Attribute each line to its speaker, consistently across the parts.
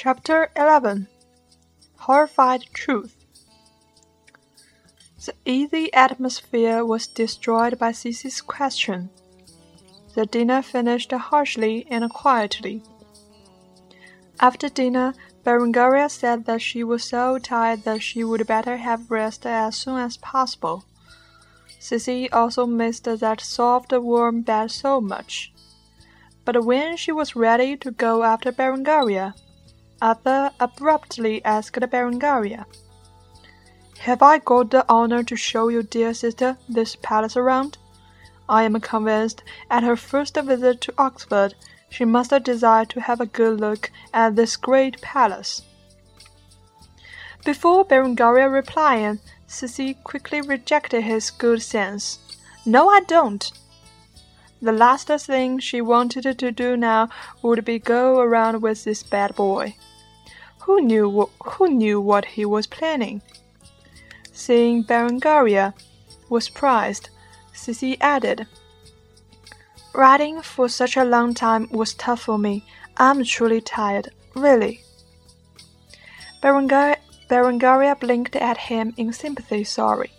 Speaker 1: Chapter 11 Horrified Truth The easy atmosphere was destroyed by Cici's question. The dinner finished harshly and quietly. After dinner, Berengaria said that she was so tired that she would better have rest as soon as possible. Cici also missed that soft, warm bed so much. But when she was ready to go after Berengaria, Arthur abruptly asked Berengaria, Have I got the honor to show your dear sister this palace around? I am convinced at her first visit to Oxford she must have desired to have a good look at this great palace. Before Berengaria replied, Cici quickly rejected his good sense. No, I don't. The last thing she wanted to do now would be go around with this bad boy. Who knew who knew what he was planning? Seeing Berengaria was surprised, Sissy added, Riding for such a long time was tough for me. I'm truly tired, really. Berengaria, Berengaria blinked at him in sympathy sorry.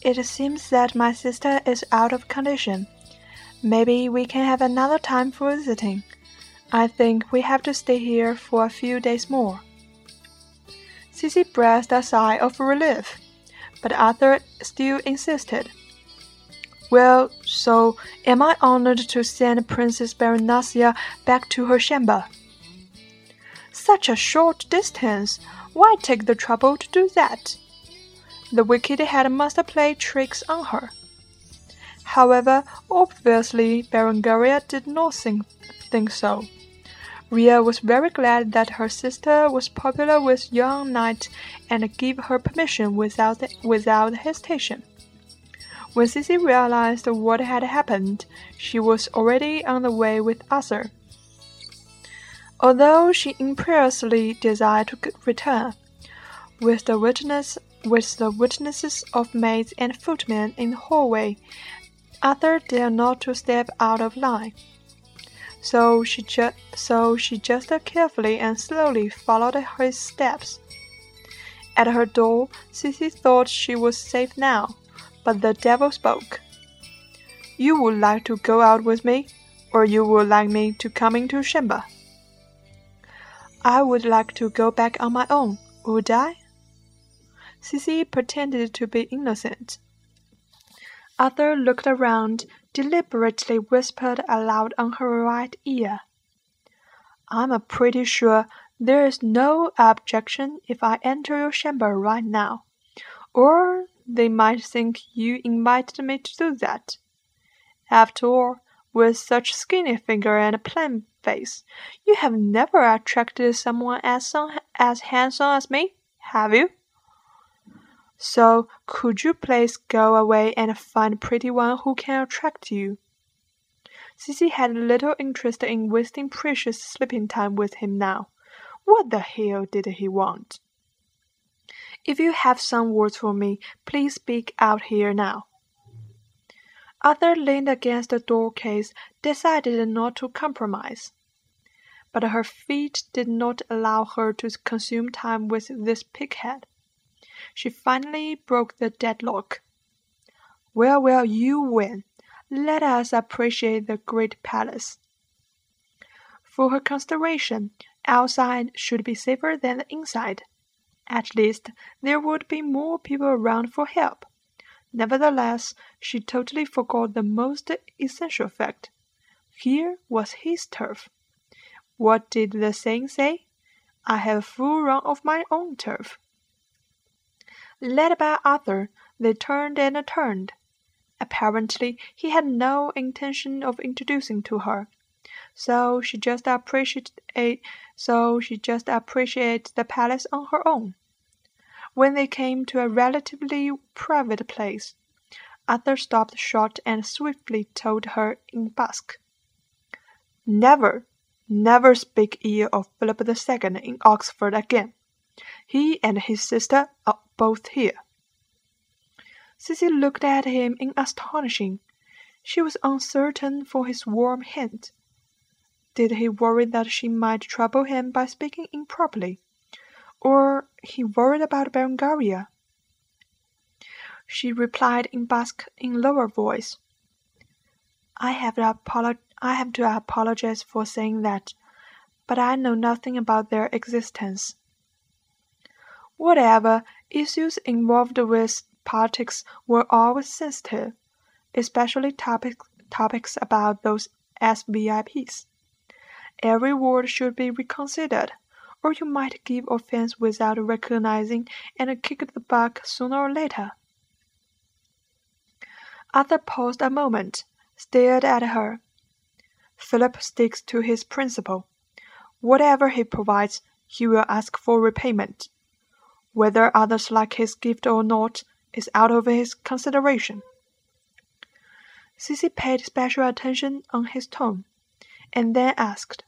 Speaker 1: It seems that my sister is out of condition. Maybe we can have another time for visiting. I think we have to stay here for a few days more. Cici breathed a sigh of relief, but Arthur still insisted. Well, so am I honored to send Princess Baronasia back to her chamber? Such a short distance! Why take the trouble to do that? The wicked head must play tricks on her. However, obviously Berengaria did not think, think so. Ria was very glad that her sister was popular with young knights and gave her permission without, without hesitation. When Cici realized what had happened, she was already on the way with Arthur. Although she imperiously desired to return, with the witness with the witnesses of maids and footmen in the hallway, Arthur dared not to step out of line. So she just so she just carefully and slowly followed his steps. At her door, Cici thought she was safe now but the devil spoke. You would like to go out with me, or you would like me to come into chamber? I would like to go back on my own, would I? Cici pretended to be innocent. Arthur looked around, deliberately whispered aloud on her right ear. I'm pretty sure there is no objection if I enter your chamber right now. Or they might think you invited me to do that. After all, with such skinny figure and a plain face, you have never attracted someone as, as handsome as me, have you? So, could you please go away and find a pretty one who can attract you? Cici had little interest in wasting precious sleeping time with him now. What the hell did he want? If you have some words for me, please speak out here now. Arthur leaned against the doorcase, decided not to compromise. But her feet did not allow her to consume time with this pighead. She finally broke the deadlock. Well, well, you win. Let us appreciate the great palace. For her consideration, outside should be safer than the inside. At least there would be more people around for help. Nevertheless, she totally forgot the most essential fact. Here was his turf. What did the saying say? I have a full run of my own turf. Led by Arthur, they turned and turned. Apparently, he had no intention of introducing to her, so she just appreciated eh, so she just appreciated the palace on her own. When they came to a relatively private place, Arthur stopped short and swiftly told her in Basque, Never, never speak ill of Philip II in Oxford again. He and his sister are both here. Cici looked at him in astonishing. She was uncertain for his warm hint. Did he worry that she might trouble him by speaking improperly? Or he worried about Berengaria? She replied in Basque in lower voice. I have, I have to apologize for saying that, but I know nothing about their existence. Whatever issues involved with politics were always sensitive, especially topics topics about those SVIPs. Every word should be reconsidered, or you might give offense without recognizing and kick the buck sooner or later. Arthur paused a moment, stared at her. Philip sticks to his principle. Whatever he provides, he will ask for repayment. Whether others like his gift or not is out of his consideration. Sissy paid special attention on his tone, and then asked,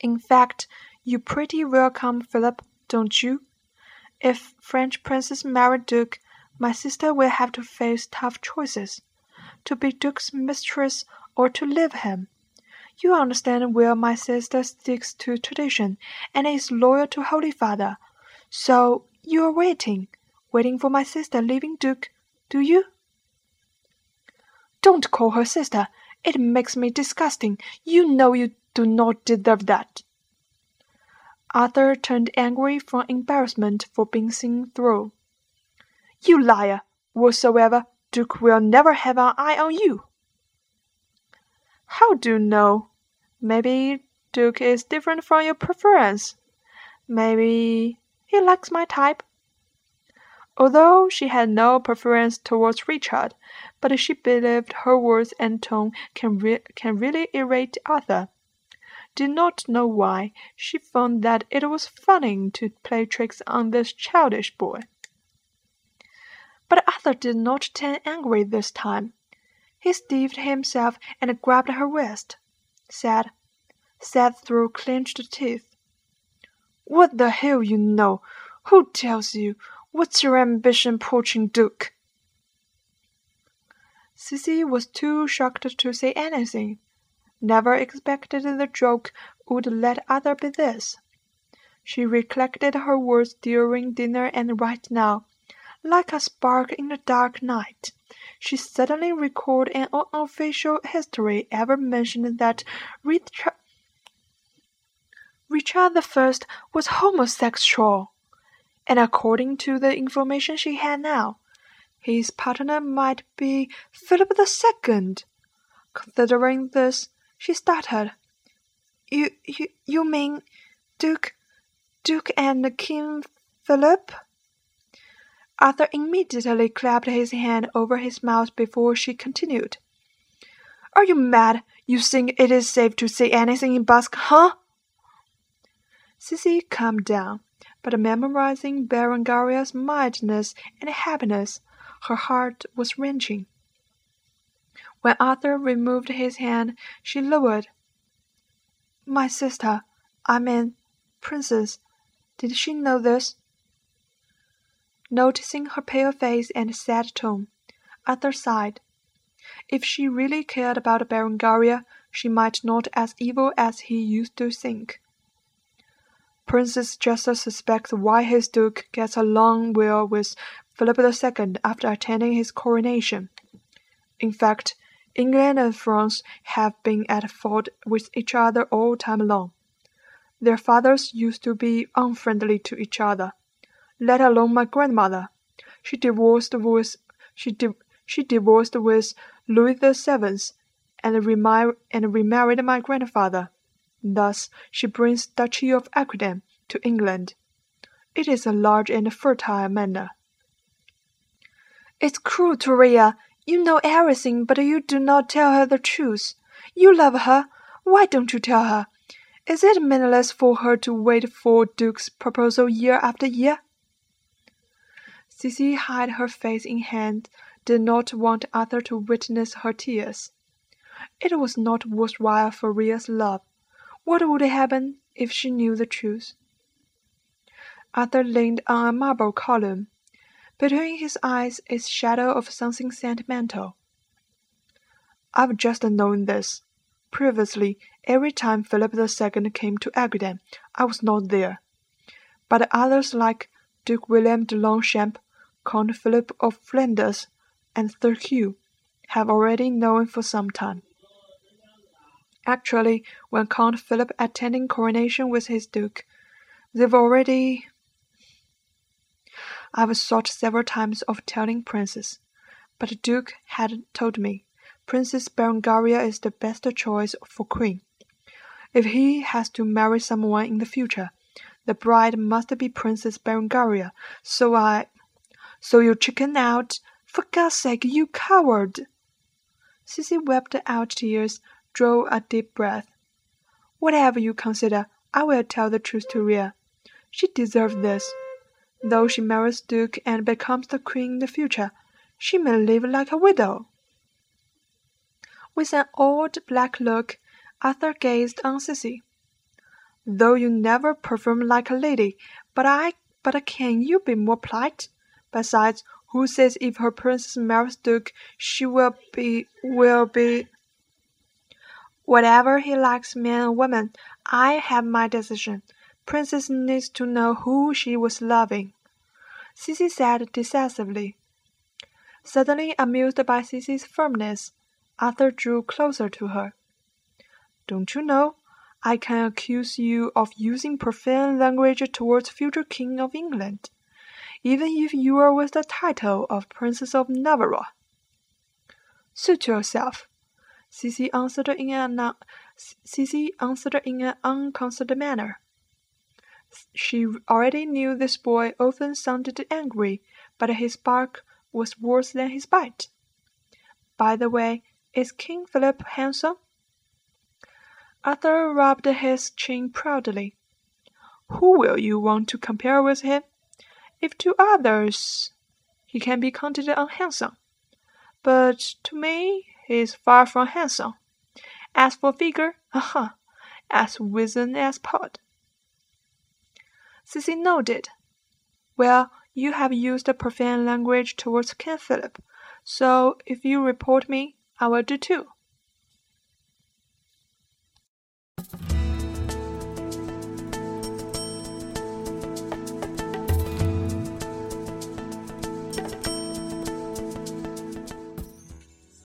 Speaker 1: In fact, you pretty welcome Philip, don't you? If French princes marry Duke, my sister will have to face tough choices to be Duke's mistress or to leave him. You understand well my sister sticks to tradition and is loyal to Holy Father. So you are waiting, waiting for my sister leaving Duke, do you? Don't call her sister. It makes me disgusting. You know you do not deserve that. Arthur turned angry from embarrassment for being seen through. You liar! Whatsoever, Duke will never have an eye on you. How do you know? Maybe Duke is different from your preference. Maybe he likes my type. Although she had no preference towards Richard, but she believed her words and tone can, re can really irrite Arthur. Did not know why, she found that it was funny to play tricks on this childish boy. But Arthur did not turn angry this time. He stiffened himself and grabbed her wrist. said, said through clenched teeth, What the hell you know? Who tells you? What's your ambition, poaching Duke? Sissy was too shocked to say anything. Never expected the joke would let other be this. She recollected her words during dinner and right now, like a spark in a dark night, she suddenly recalled an unofficial history ever mentioned that Richard, Richard I was homosexual, and according to the information she had now, his partner might be Philip II. Considering this, she stuttered. You, you, you mean Duke, Duke and King Philip? Arthur immediately clapped his hand over his mouth before she continued. Are you mad? You think it is safe to say anything in Basque, huh? Sissy calmed down, but memorizing Berengaria's mildness and happiness, her heart was wrenching. When Arthur removed his hand, she lowered. My sister, I mean, Princess, did she know this? Noticing her pale face and sad tone, Arthur sighed. If she really cared about Berengaria, she might not as evil as he used to think. Princess just suspects why his duke gets along well with Philip II after attending his coronation. In fact, England and France have been at fault with each other all time long. Their fathers used to be unfriendly to each other let alone my grandmother. She divorced with she di- she divorced with Louis Seventh, and, remar- and remarried my grandfather. Thus she brings Duchy of Aquitaine to England. It is a large and fertile manor. It's cruel, Toria. You know everything, but you do not tell her the truth. You love her. Why don't you tell her? Is it meaningless for her to wait for Duke's proposal year after year? Sissy hid her face in hand, did not want Arthur to witness her tears. It was not worth while for Ria's love. What would happen if she knew the truth? Arthur leaned on a marble column. Between his eyes is shadow of something sentimental. I've just known this. Previously, every time Philip II came to Aquitaine, I was not there. But others like Duke William de Longchamp, Count Philip of Flanders, and Sir Hugh have already known for some time. Actually, when Count Philip attending coronation with his duke, they've already. I've thought several times of telling Princess, but the Duke had told me Princess Berengaria is the best choice for queen. If he has to marry someone in the future, the bride must be Princess Berengaria. So I. So you chicken out? For God's sake, you coward! Sissy wept out tears, drew a deep breath. Whatever you consider, I will tell the truth to Ria. She deserves this. Though she marries Duke and becomes the queen in the future, she may live like a widow. With an old black look, Arthur gazed on Sissy. Though you never perform like a lady, but I but can you be more polite? Besides, who says if her princess marries Duke she will be will be Whatever he likes men or women, I have my decision. Princess needs to know who she was loving. Sissy said decisively. Suddenly amused by Sissy's firmness, Arthur drew closer to her. Don't you know, I can accuse you of using profane language towards future King of England, even if you are with the title of Princess of Navarre. Suit yourself, Sissy answered in an Sissy answered in an unconcerned manner. She already knew this boy often sounded angry, but his bark was worse than his bite. By the way, is King Philip handsome? Arthur rubbed his chin proudly. Who will you want to compare with him? If to others he can be counted unhandsome, but to me he is far from handsome. As for figure, aha, as wizen as pot. Sissy nodded. Well, you have used profane language towards King Philip, so if you report me, I will do too.